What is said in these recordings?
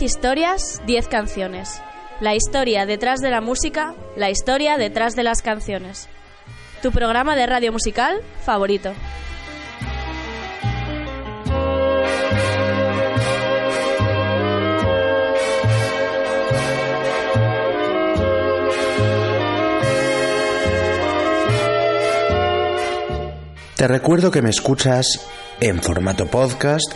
10 historias, 10 canciones. La historia detrás de la música, la historia detrás de las canciones. Tu programa de radio musical favorito. Te recuerdo que me escuchas en formato podcast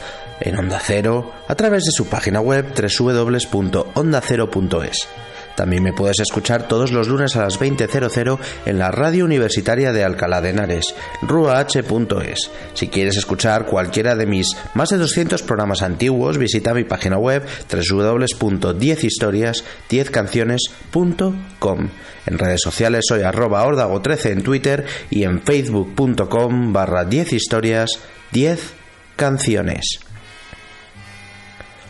en Onda Cero a través de su página web www.ondacero.es. También me puedes escuchar todos los lunes a las 20.00 en la radio universitaria de Alcalá de Henares, ruah.es. Si quieres escuchar cualquiera de mis más de 200 programas antiguos, visita mi página web www.10historias10canciones.com. En redes sociales soy arroba ordago13 en Twitter y en facebook.com barra 10 historias 10 canciones.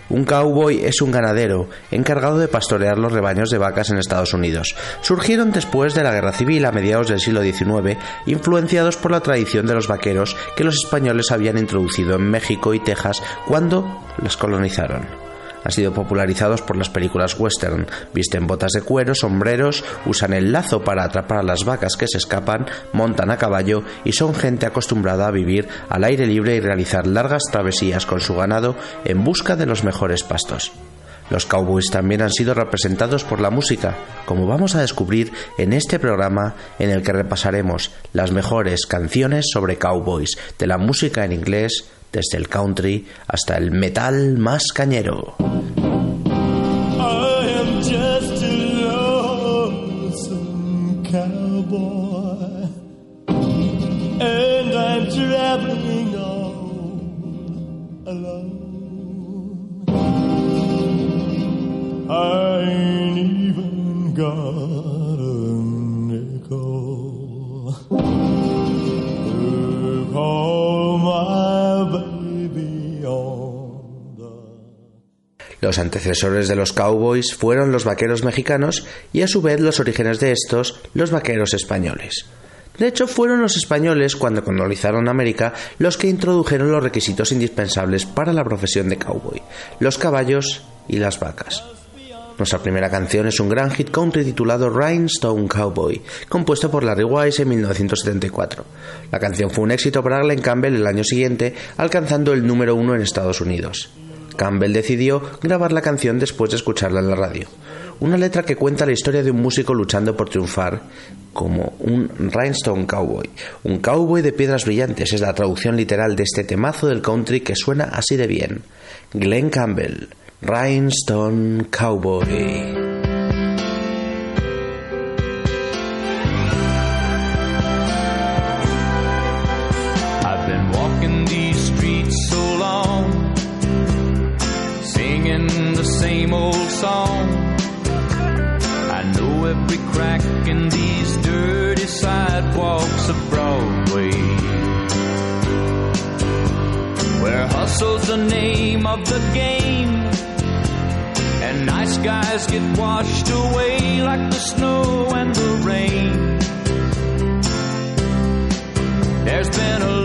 Un cowboy es un ganadero encargado de pastorear los rebaños de vacas en Estados Unidos. Surgieron después de la Guerra Civil a mediados del siglo XIX, influenciados por la tradición de los vaqueros que los españoles habían introducido en México y Texas cuando los colonizaron han sido popularizados por las películas western. Visten botas de cuero, sombreros, usan el lazo para atrapar a las vacas que se escapan, montan a caballo y son gente acostumbrada a vivir al aire libre y realizar largas travesías con su ganado en busca de los mejores pastos. Los cowboys también han sido representados por la música, como vamos a descubrir en este programa en el que repasaremos las mejores canciones sobre cowboys de la música en inglés, desde el country hasta el metal más cañero. I am just a. I ain't even got Los antecesores de los cowboys fueron los vaqueros mexicanos y a su vez los orígenes de estos los vaqueros españoles. De hecho, fueron los españoles, cuando colonizaron América, los que introdujeron los requisitos indispensables para la profesión de cowboy, los caballos y las vacas. Nuestra primera canción es un gran hit country titulado Rhinestone Cowboy, compuesto por Larry Wise en 1974. La canción fue un éxito para Glenn Campbell el año siguiente, alcanzando el número uno en Estados Unidos. Campbell decidió grabar la canción después de escucharla en la radio. Una letra que cuenta la historia de un músico luchando por triunfar como un rhinestone cowboy. Un cowboy de piedras brillantes es la traducción literal de este temazo del country que suena así de bien. Glenn Campbell, Rhinestone Cowboy. Every crack in these dirty sidewalks of Broadway. Where hustle's the name of the game, and nice guys get washed away like the snow and the rain. There's been a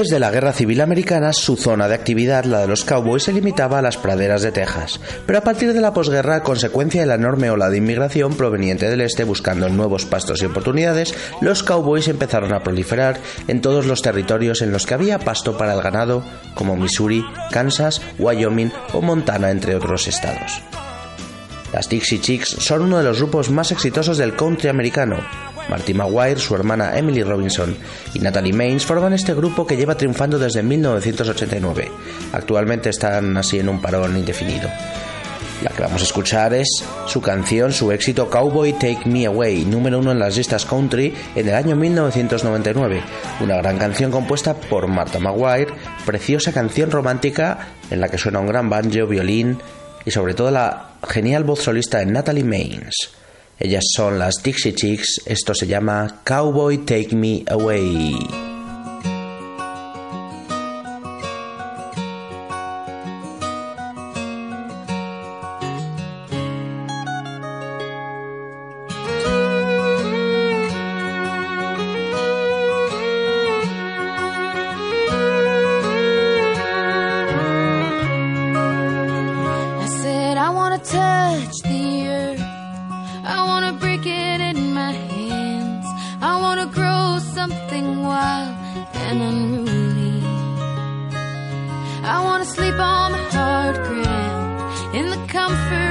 Antes de la Guerra Civil Americana, su zona de actividad, la de los cowboys, se limitaba a las praderas de Texas. Pero a partir de la posguerra, a consecuencia de la enorme ola de inmigración proveniente del este buscando nuevos pastos y oportunidades, los cowboys empezaron a proliferar en todos los territorios en los que había pasto para el ganado, como Missouri, Kansas, Wyoming o Montana, entre otros estados. Las Dixie Chicks son uno de los grupos más exitosos del country americano. Marty Maguire, su hermana Emily Robinson y Natalie Maines forman este grupo que lleva triunfando desde 1989. Actualmente están así en un parón indefinido. La que vamos a escuchar es su canción, su éxito Cowboy Take Me Away, número uno en las listas country en el año 1999. Una gran canción compuesta por Martha Maguire, preciosa canción romántica en la que suena un gran banjo, violín y sobre todo la genial voz solista de Natalie Maines. Ellas son las Dixie Chicks, esto se llama Cowboy Take Me Away. It in my hands. I want to grow something wild and unruly. I want to sleep on the hard ground in the comfort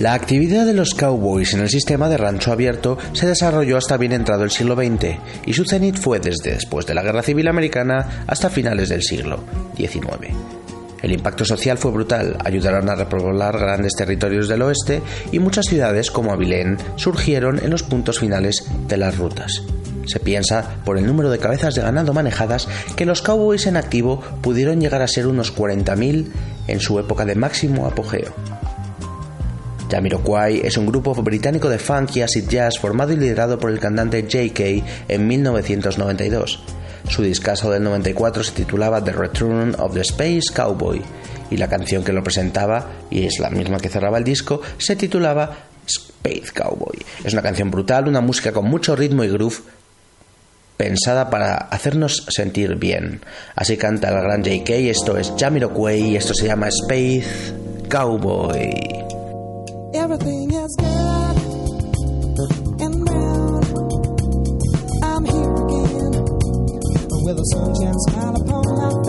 La actividad de los cowboys en el sistema de rancho abierto se desarrolló hasta bien entrado el siglo XX y su cenit fue desde después de la Guerra Civil Americana hasta finales del siglo XIX. El impacto social fue brutal, ayudaron a repoblar grandes territorios del oeste y muchas ciudades como Abilene surgieron en los puntos finales de las rutas. Se piensa, por el número de cabezas de ganado manejadas, que los cowboys en activo pudieron llegar a ser unos 40.000 en su época de máximo apogeo. Jamiroquai es un grupo británico de funk y acid jazz formado y liderado por el cantante J.K. en 1992. Su discazo del 94 se titulaba The Return of the Space Cowboy y la canción que lo presentaba, y es la misma que cerraba el disco, se titulaba Space Cowboy. Es una canción brutal, una música con mucho ritmo y groove, pensada para hacernos sentir bien. Así canta el gran J.K., esto es Jamiroquai y esto se llama Space Cowboy. Everything is good and round. I'm here again with a sunshine smile upon my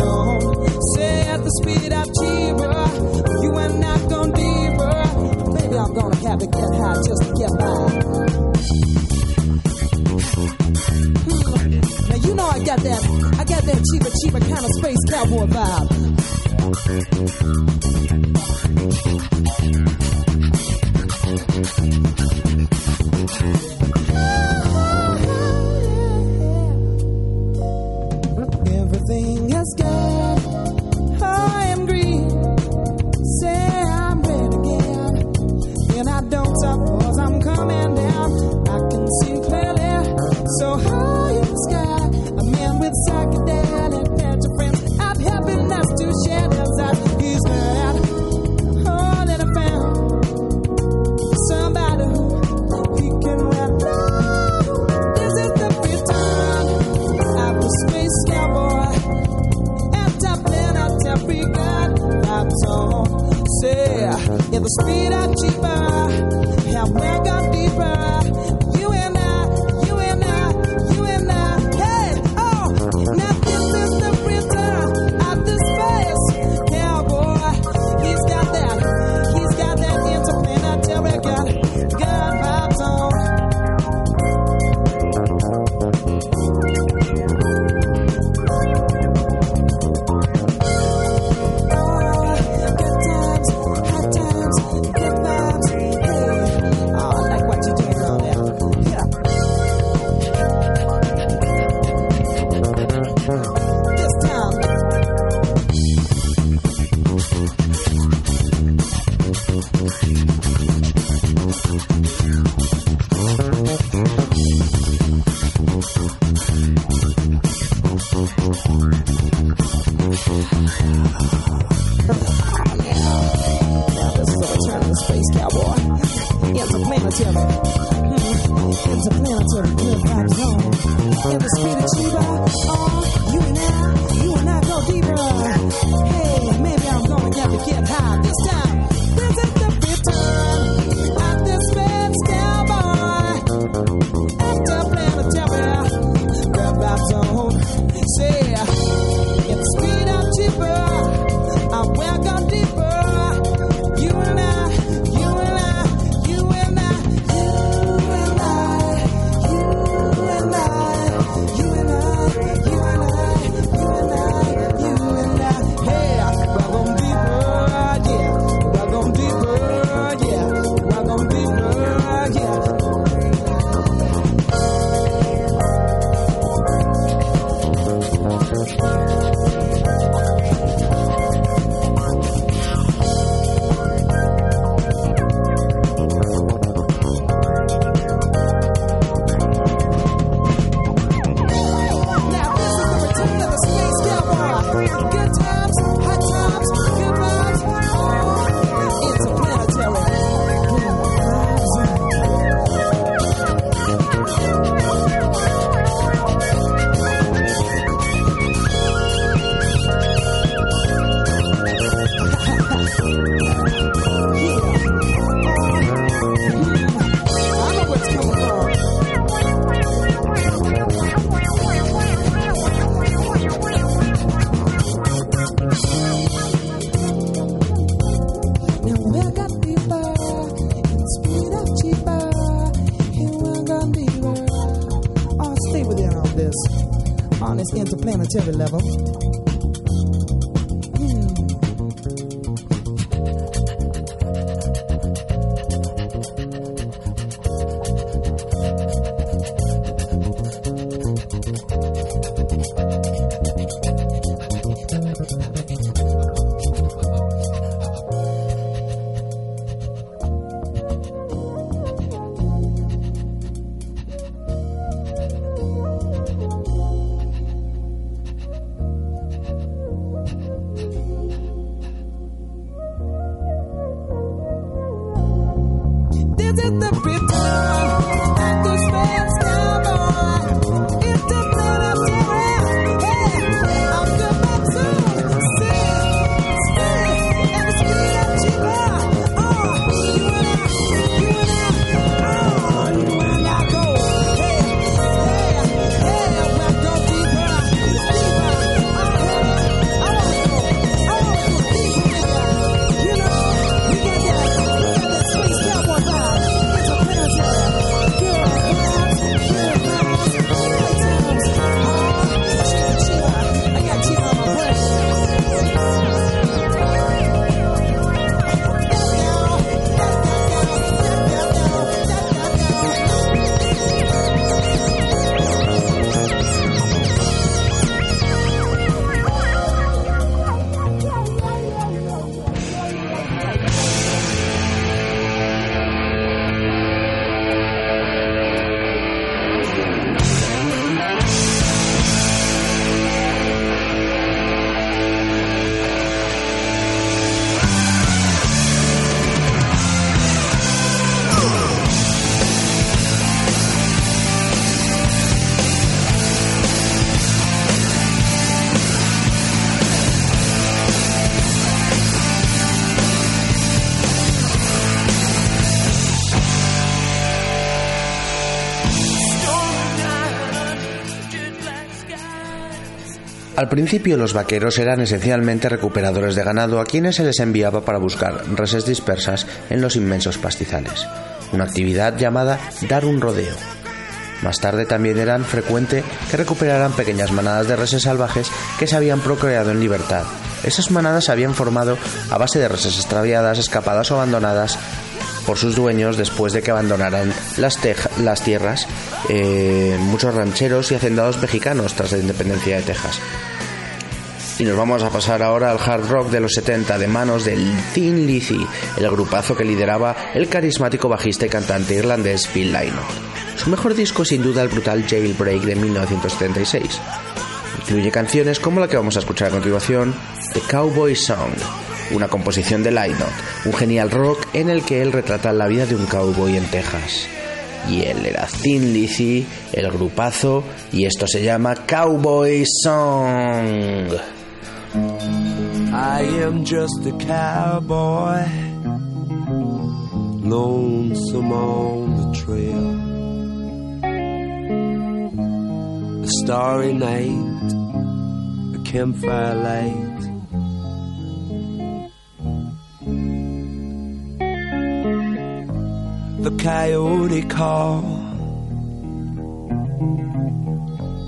on. Say at the speed of cheaper, you and I gone deeper. Maybe I'm gonna have to get high just to get by. Hmm. Now you know I got that, I got that cheaper, cheaper kind of space cowboy vibe. inspirativa. activity level. it the Al principio los vaqueros eran esencialmente recuperadores de ganado a quienes se les enviaba para buscar reses dispersas en los inmensos pastizales, una actividad llamada dar un rodeo. Más tarde también eran frecuente que recuperaran pequeñas manadas de reses salvajes que se habían procreado en libertad. Esas manadas se habían formado a base de reses extraviadas, escapadas o abandonadas por sus dueños después de que abandonaran las, las tierras eh, muchos rancheros y hacendados mexicanos tras la independencia de Texas. Y nos vamos a pasar ahora al hard rock de los 70 de manos del Thin Lizzy, el grupazo que lideraba el carismático bajista y cantante irlandés Bill Lynott. Su mejor disco sin duda el brutal Jailbreak de 1976. Incluye canciones como la que vamos a escuchar a continuación, The Cowboy Song, una composición de Lynott, un genial rock en el que él retrata la vida de un cowboy en Texas. Y él era Thin Lizzy, el grupazo, y esto se llama Cowboy Song. I am just a cowboy, lonesome on the trail. A starry night, a campfire light. The coyote call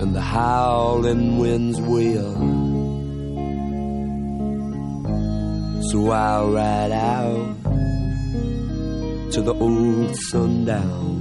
and the howling winds wail. So I'll ride out to the old sundown.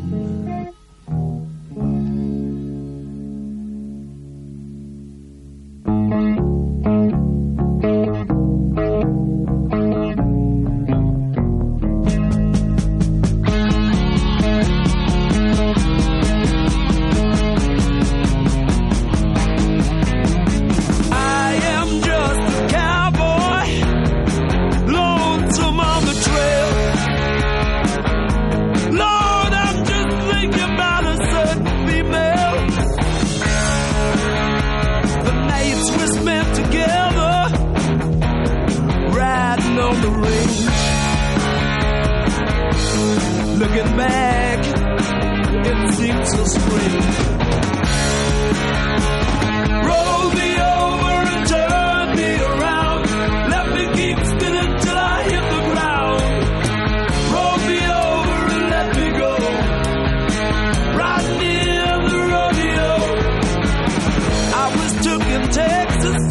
in Texas.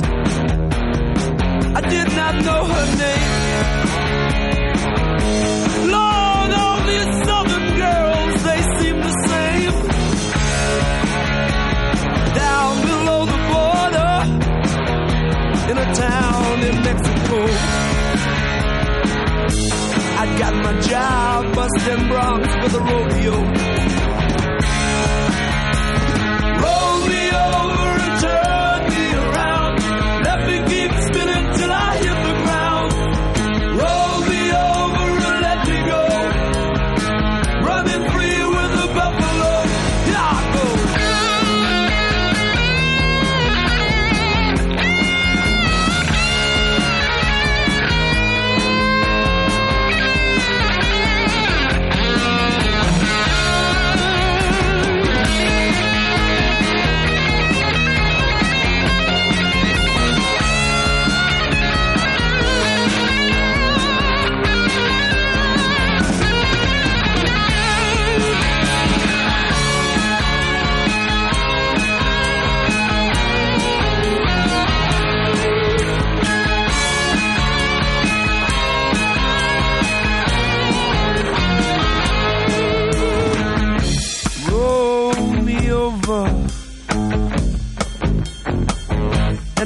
I did not know her name. Lord, all these southern girls, they seem the same. Down below the border, in a town in Mexico. I got my job busting bronze for the rodeo.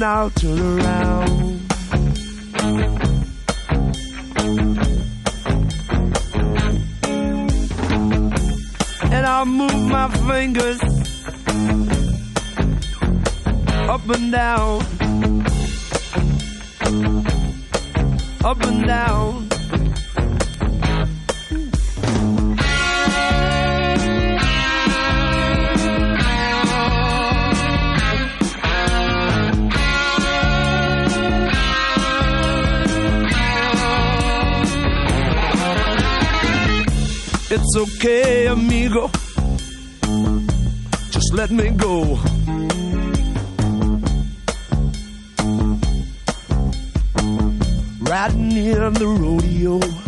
And I'll turn around. And I'll move my fingers up and down, up and down. It's okay, amigo. Just let me go. Riding in the rodeo.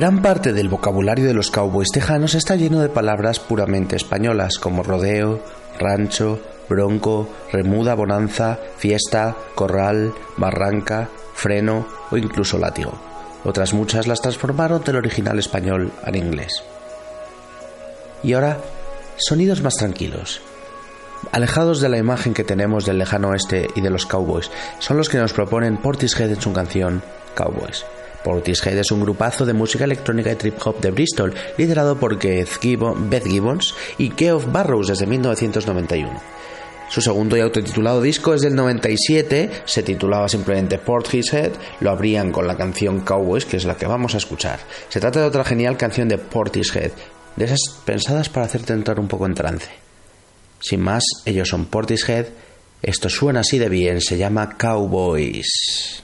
Gran parte del vocabulario de los cowboys tejanos está lleno de palabras puramente españolas como rodeo, rancho, bronco, remuda, bonanza, fiesta, corral, barranca, freno o incluso látigo. Otras muchas las transformaron del original español al inglés. Y ahora, sonidos más tranquilos. Alejados de la imagen que tenemos del lejano oeste y de los cowboys, son los que nos proponen Portishead en su canción Cowboys. Portishead es un grupazo de música electrónica y trip hop de Bristol, liderado por Beth Gibbons y Geoff Barrows desde 1991. Su segundo y autotitulado disco es del 97, se titulaba simplemente Portishead, lo abrían con la canción Cowboys, que es la que vamos a escuchar. Se trata de otra genial canción de Portishead, de esas pensadas para hacerte entrar un poco en trance. Sin más, ellos son Portishead, esto suena así de bien, se llama Cowboys.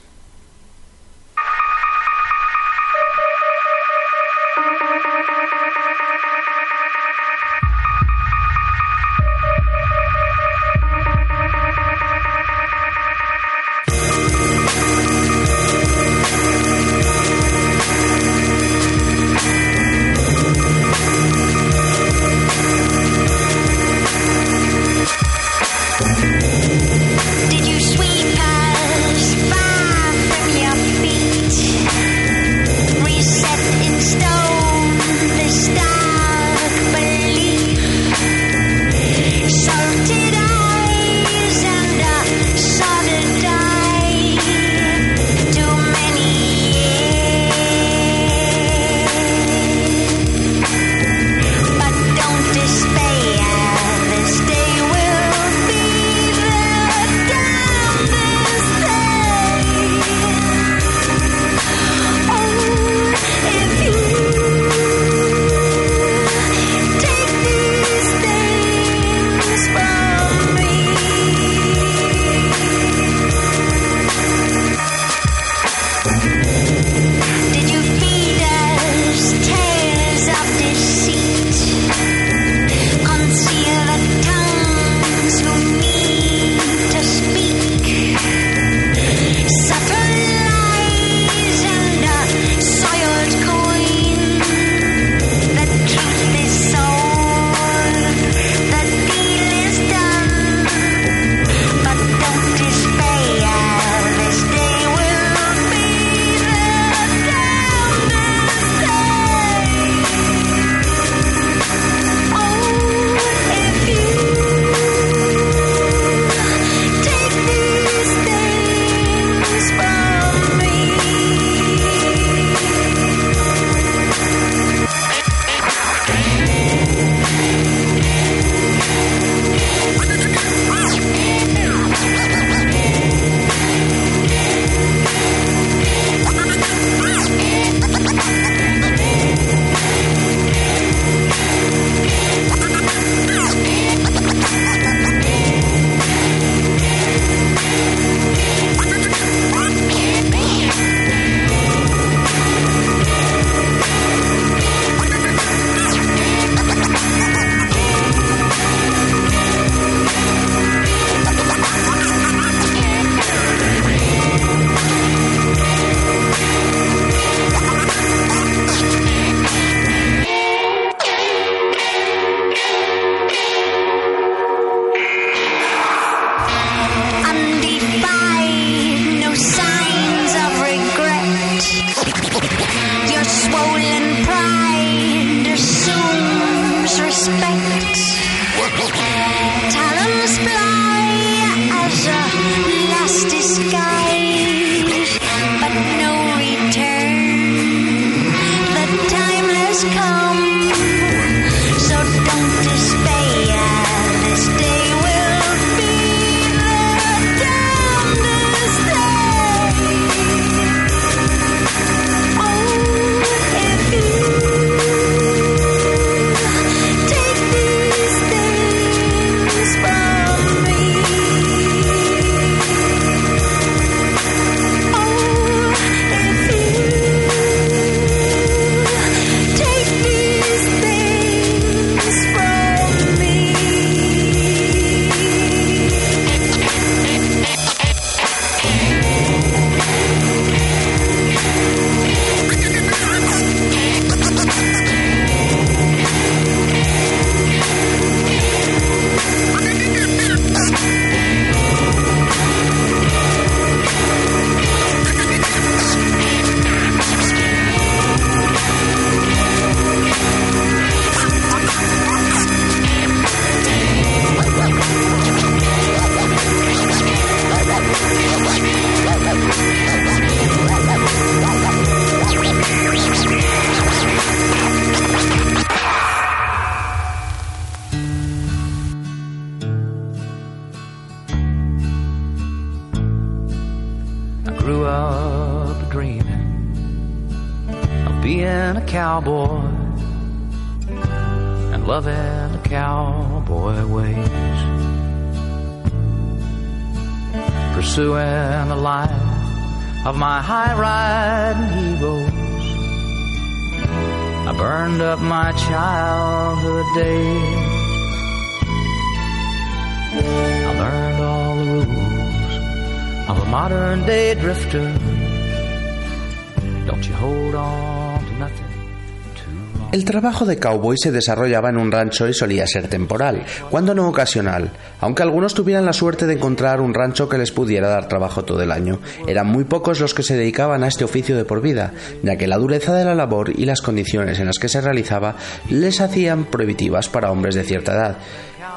Trabajo de cowboy se desarrollaba en un rancho y solía ser temporal, cuando no ocasional, aunque algunos tuvieran la suerte de encontrar un rancho que les pudiera dar trabajo todo el año. Eran muy pocos los que se dedicaban a este oficio de por vida, ya que la dureza de la labor y las condiciones en las que se realizaba les hacían prohibitivas para hombres de cierta edad.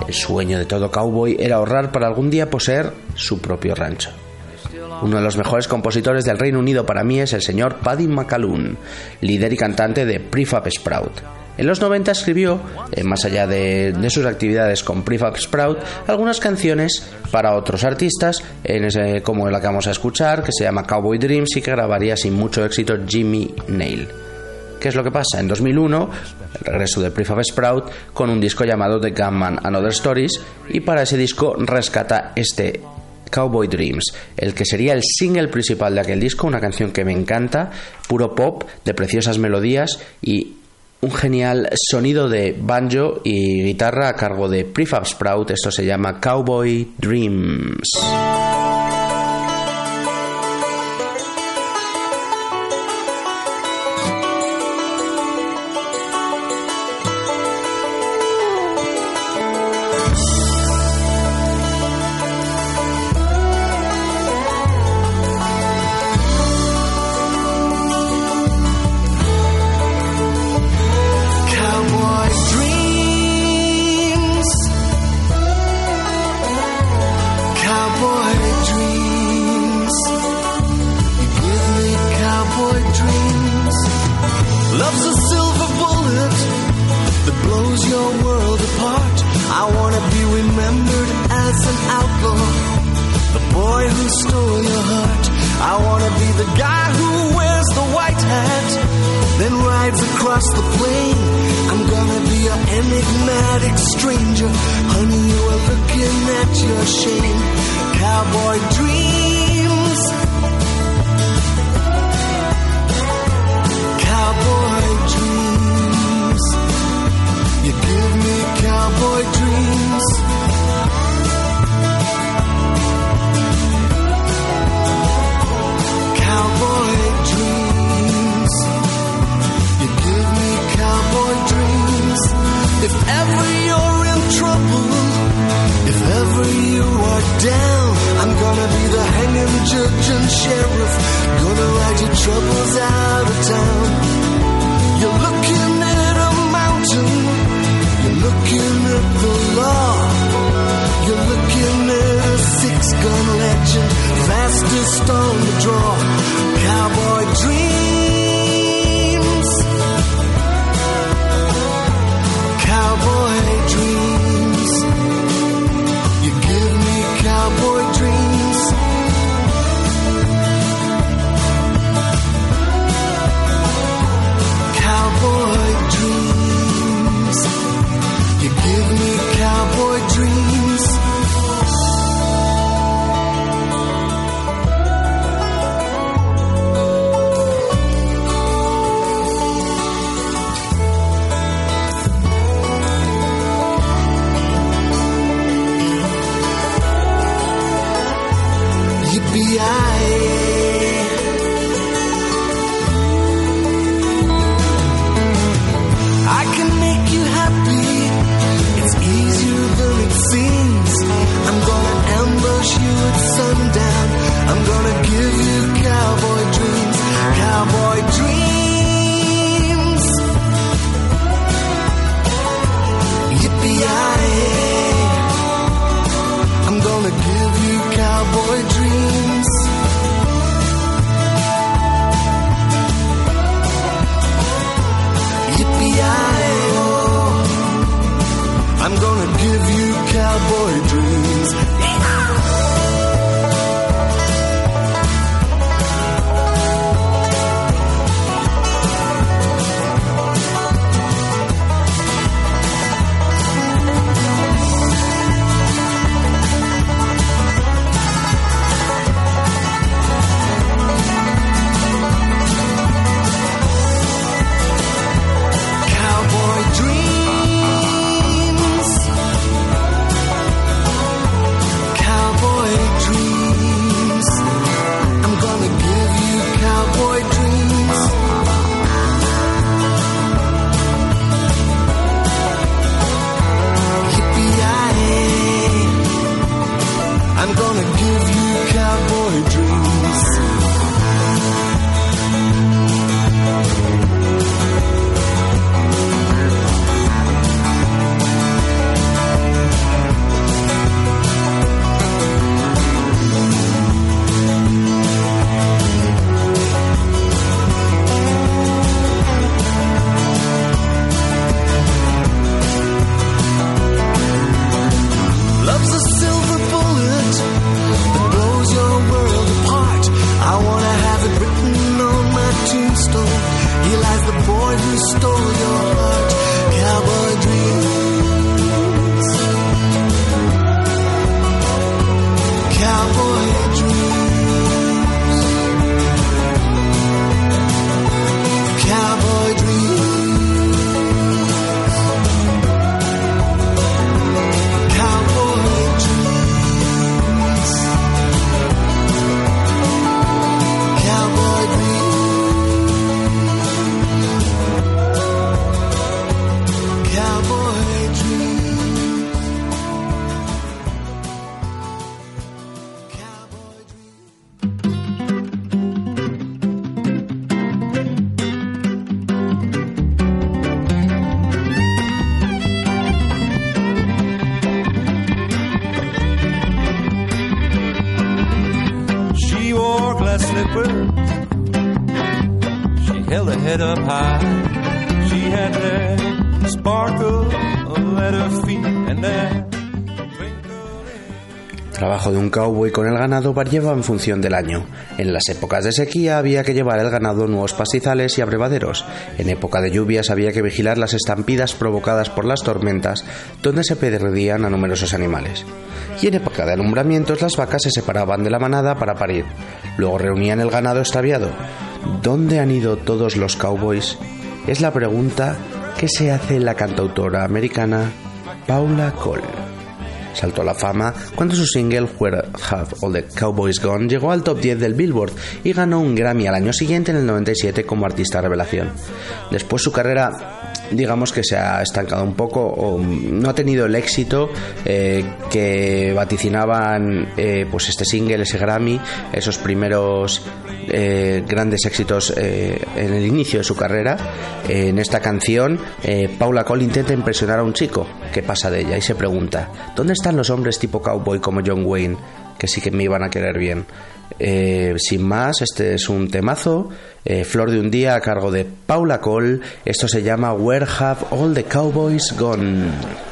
El sueño de todo cowboy era ahorrar para algún día poseer su propio rancho. Uno de los mejores compositores del Reino Unido para mí es el señor Paddy McAloon, líder y cantante de Prefab Sprout. En los 90 escribió, eh, más allá de, sus actividades con Prefab Sprout, algunas canciones para otros artistas, como la que vamos a escuchar, que se llama Cowboy Dreams y que grabaría sin mucho éxito Jimmy Nail. ¿Qué es lo que pasa? En 2001, el regreso de Prefab Sprout con un disco llamado The Gunman and Other Stories y para ese disco rescata este Cowboy Dreams, el que sería el single principal de aquel disco, una canción que me encanta, puro pop, de preciosas melodías y un genial sonido de banjo y guitarra a cargo de Prefab Sprout, esto se llama Cowboy Dreams. Cowboy dreams. Variaba en función del año. En las épocas de sequía había que llevar el ganado nuevos pastizales y abrevaderos. En época de lluvias había que vigilar las estampidas provocadas por las tormentas, donde se perdían a numerosos animales. Y en época de alumbramientos las vacas se separaban de la manada para parir. Luego reunían el ganado extraviado. ¿Dónde han ido todos los cowboys? Es la pregunta que se hace la cantautora americana Paula Cole saltó a la fama cuando su single Where Have All the Cowboys Gone llegó al top 10 del Billboard y ganó un Grammy al año siguiente en el 97 como artista revelación. Después su carrera digamos que se ha estancado un poco o no ha tenido el éxito eh, que vaticinaban eh, pues este single, ese Grammy, esos primeros eh, grandes éxitos eh, en el inicio de su carrera. en esta canción, eh, Paula Cole intenta impresionar a un chico que pasa de ella y se pregunta: ¿Dónde los hombres tipo cowboy como John Wayne que sí que me iban a querer bien? Eh, sin más, este es un temazo, eh, Flor de un día a cargo de Paula Cole. Esto se llama Where Have All the Cowboys Gone?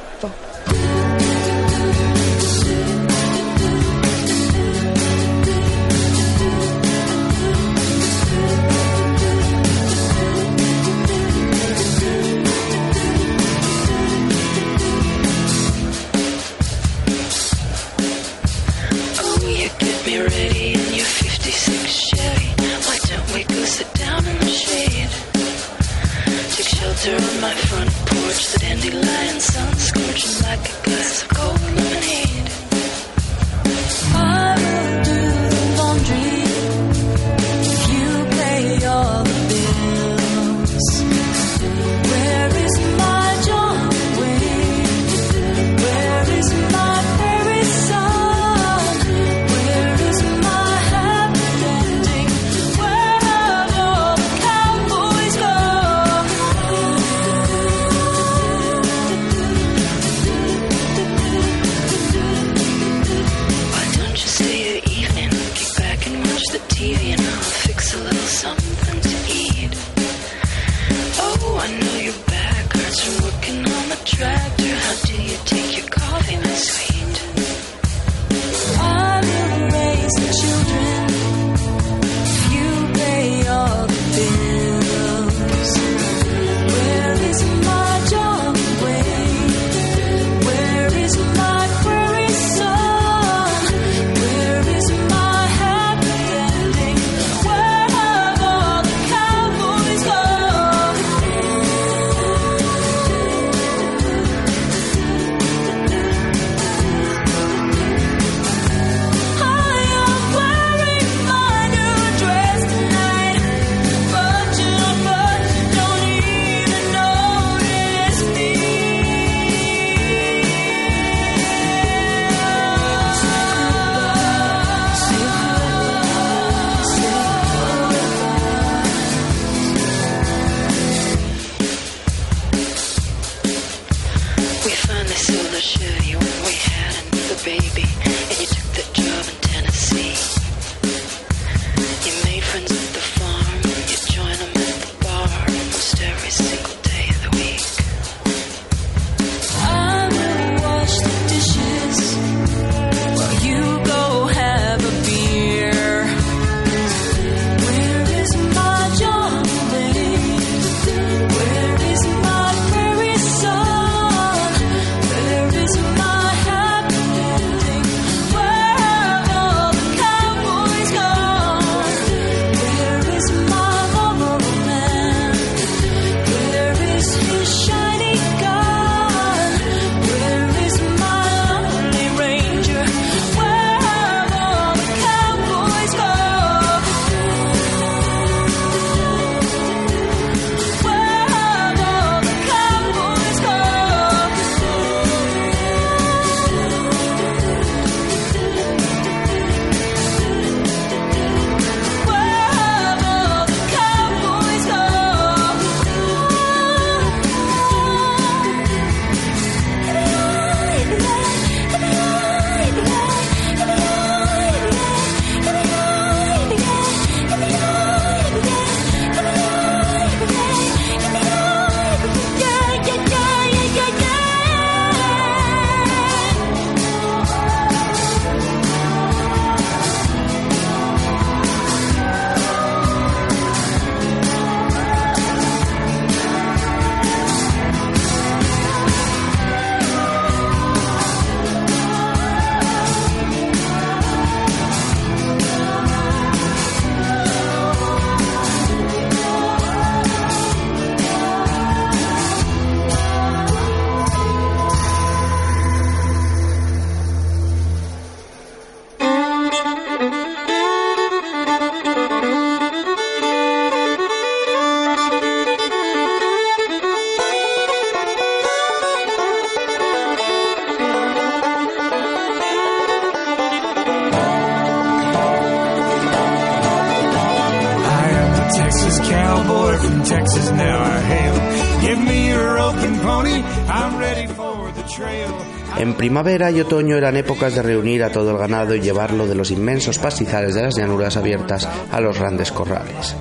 Primavera y otoño eran épocas de reunir a todo el ganado y llevarlo de los inmensos pastizales de las llanuras abiertas a los grandes corrales.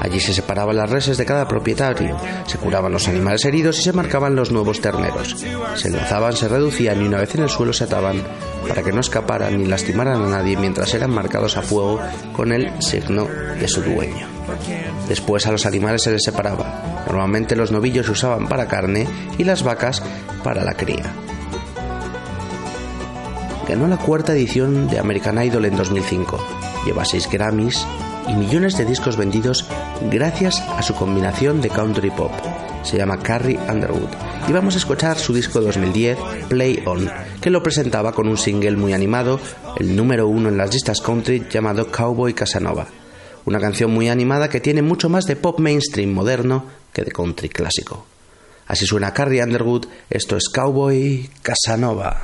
Allí se separaban las reses de cada propietario, se curaban los animales heridos y se marcaban los nuevos terneros. Se enlazaban, se reducían y una vez en el suelo se ataban para que no escaparan ni lastimaran a nadie mientras eran marcados a fuego con el signo de su dueño. Después a los animales se les separaba. Normalmente los novillos se usaban para carne y las vacas para la cría. Ganó la cuarta edición de American Idol en 2005. Lleva seis Grammys y millones de discos vendidos gracias a su combinación de country pop. Se llama Carrie Underwood y vamos a escuchar su disco 2010, Play On, que lo presentaba con un single muy animado, el número uno en las listas country llamado Cowboy Casanova. Una canción muy animada que tiene mucho más de pop mainstream moderno que de country clásico. Así suena Carrie Underwood, esto es Cowboy Casanova.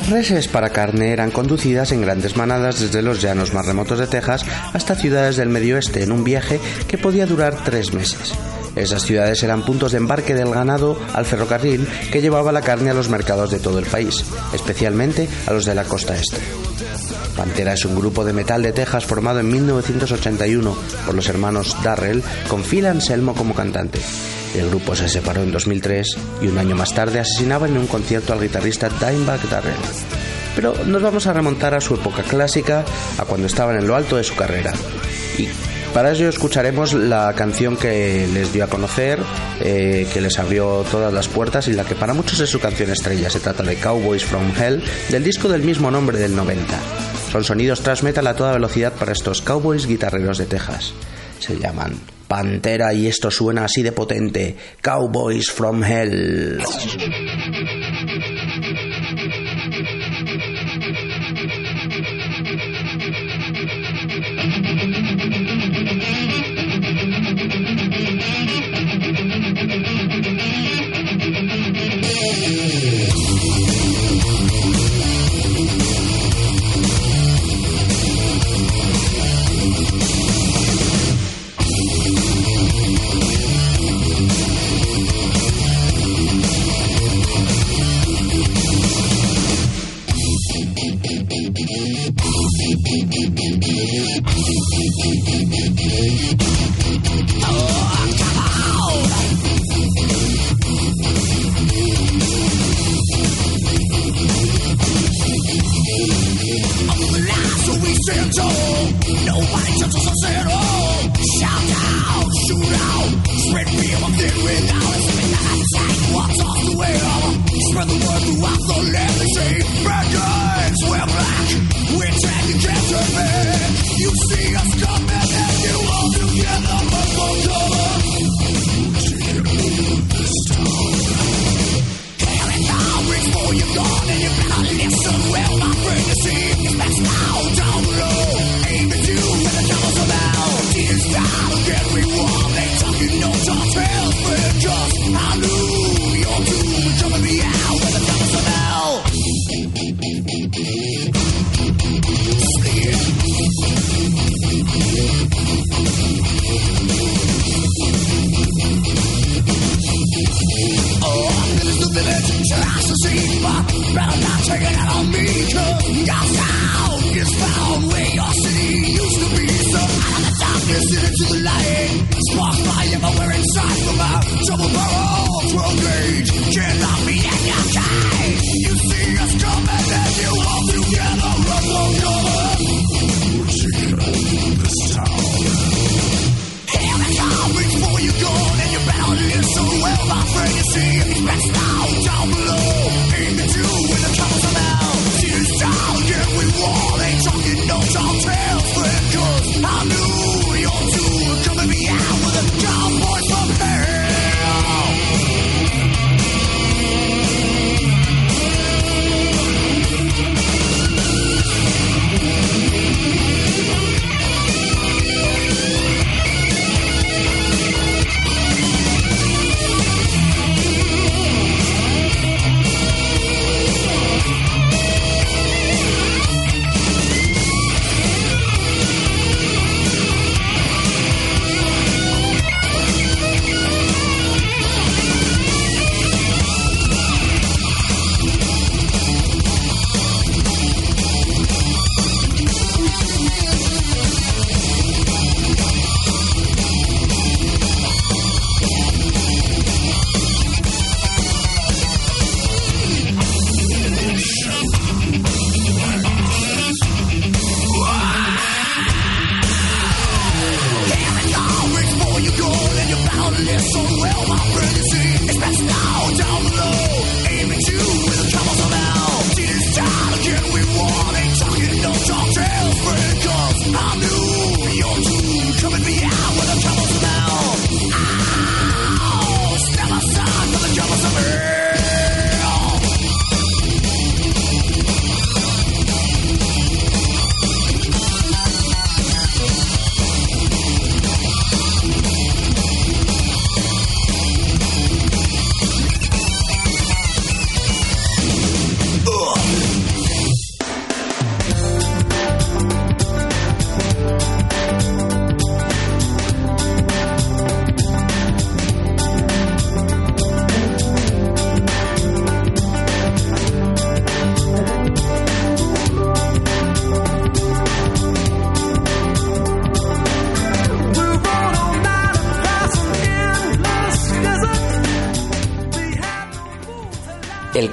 Las reses para carne eran conducidas en grandes manadas desde los llanos más remotos de Texas hasta ciudades del medio oeste en un viaje que podía durar tres meses. Esas ciudades eran puntos de embarque del ganado al ferrocarril que llevaba la carne a los mercados de todo el país, especialmente a los de la costa este. Pantera es un grupo de metal de Texas formado en 1981 por los hermanos Darrell con Phil Anselmo como cantante. El grupo se separó en 2003 y un año más tarde asesinaban en un concierto al guitarrista Dimebag Darrell. Pero nos vamos a remontar a su época clásica, a cuando estaban en lo alto de su carrera. Y para ello escucharemos la canción que les dio a conocer, eh, que les abrió todas las puertas y la que para muchos es su canción estrella. Se trata de Cowboys from Hell, del disco del mismo nombre del 90. Son sonidos tras metal a toda velocidad para estos cowboys guitarreros de Texas. Se llaman Pantera y esto suena así de potente. Cowboys from Hell.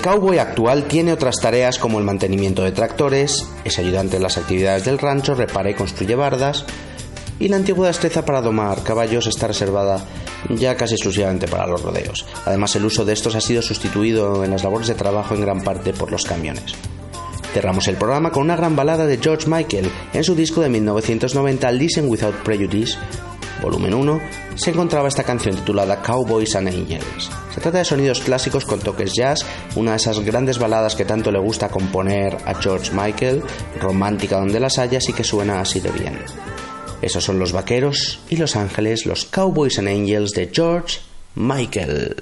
cowboy actual tiene otras tareas como el mantenimiento de tractores, es ayudante en las actividades del rancho, repara y construye bardas, y la antigua destreza para domar caballos está reservada ya casi exclusivamente para los rodeos. Además, el uso de estos ha sido sustituido en las labores de trabajo en gran parte por los camiones. Cerramos el programa con una gran balada de George Michael en su disco de 1990 Listen Without Prejudice, volumen 1, se encontraba esta canción titulada Cowboys and Angels. Se trata de sonidos clásicos con toques jazz, una de esas grandes baladas que tanto le gusta componer a George Michael, romántica donde las hayas y que suena así de bien. Esos son los vaqueros y los ángeles, los Cowboys and Angels de George Michael.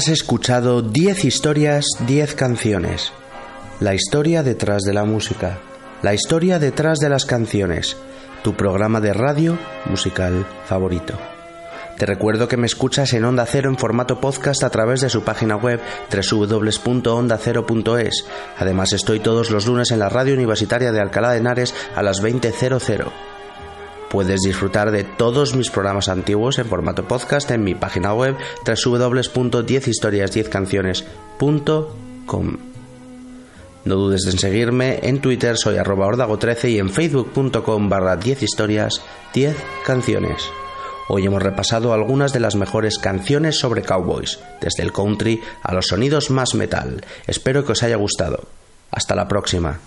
Has escuchado 10 historias, 10 canciones. La historia detrás de la música. La historia detrás de las canciones. Tu programa de radio musical favorito. Te recuerdo que me escuchas en Onda Cero en formato podcast a través de su página web www.ondacero.es. Además estoy todos los lunes en la radio universitaria de Alcalá de Henares a las 20.00. Puedes disfrutar de todos mis programas antiguos en formato podcast en mi página web www.10historias10canciones.com. No dudes en seguirme en Twitter, soy arroba ordago13 y en facebook.com barra 10 historias 10 canciones. Hoy hemos repasado algunas de las mejores canciones sobre cowboys, desde el country a los sonidos más metal. Espero que os haya gustado. Hasta la próxima.